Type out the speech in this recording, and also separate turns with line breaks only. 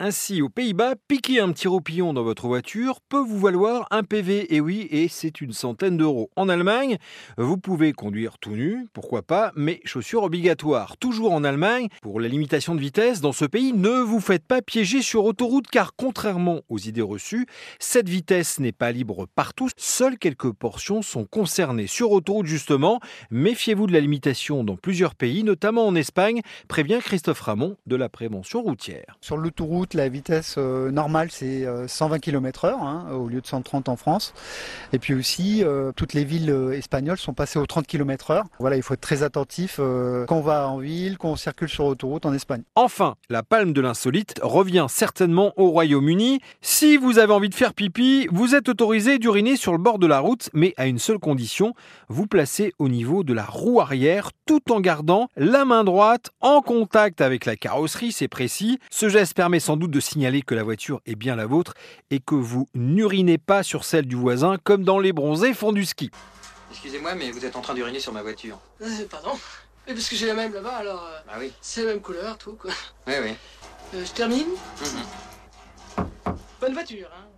Ainsi, aux Pays-Bas, piquer un petit roupillon dans votre voiture peut vous valoir un PV, et oui, et c'est une centaine d'euros. En Allemagne, vous pouvez conduire tout nu, pourquoi pas, mais chaussures obligatoires. Toujours en Allemagne, pour la limitation de vitesse, dans ce pays, ne vous faites pas piéger sur autoroute, car contrairement aux idées reçues, cette vitesse n'est pas libre partout, seules quelques portions sont concernées. Sur autoroute, justement, méfiez-vous de la limitation dans plusieurs pays, notamment en Espagne, prévient Christophe Ramon de la prévention routière.
Sur l'autoroute, la vitesse euh, normale, c'est 120 km/h hein, au lieu de 130 en France. Et puis aussi, euh, toutes les villes euh, espagnoles sont passées aux 30 km/h. Voilà, il faut être très attentif quand on va en ville, quand on circule sur autoroute en Espagne.
Enfin, la palme de l'insolite revient certainement au Royaume-Uni. Si vous avez envie de faire pipi, vous êtes autorisé d'uriner sur le bord de la route, mais à une seule condition vous placez au niveau de la roue arrière tout en gardant la main droite en contact avec la carrosserie, c'est précis. Ce geste permet sans doute de signaler que la voiture est bien la vôtre et que vous n'urinez pas sur celle du voisin comme dans les bronzés fond du ski.
Excusez-moi, mais vous êtes en train d'uriner sur ma voiture.
Euh, pardon Mais parce que j'ai la même là-bas, alors... euh,
Bah oui.
C'est la même couleur, tout, quoi.
Oui, oui.
Euh, je termine
Mhm.
Bonne voiture, hein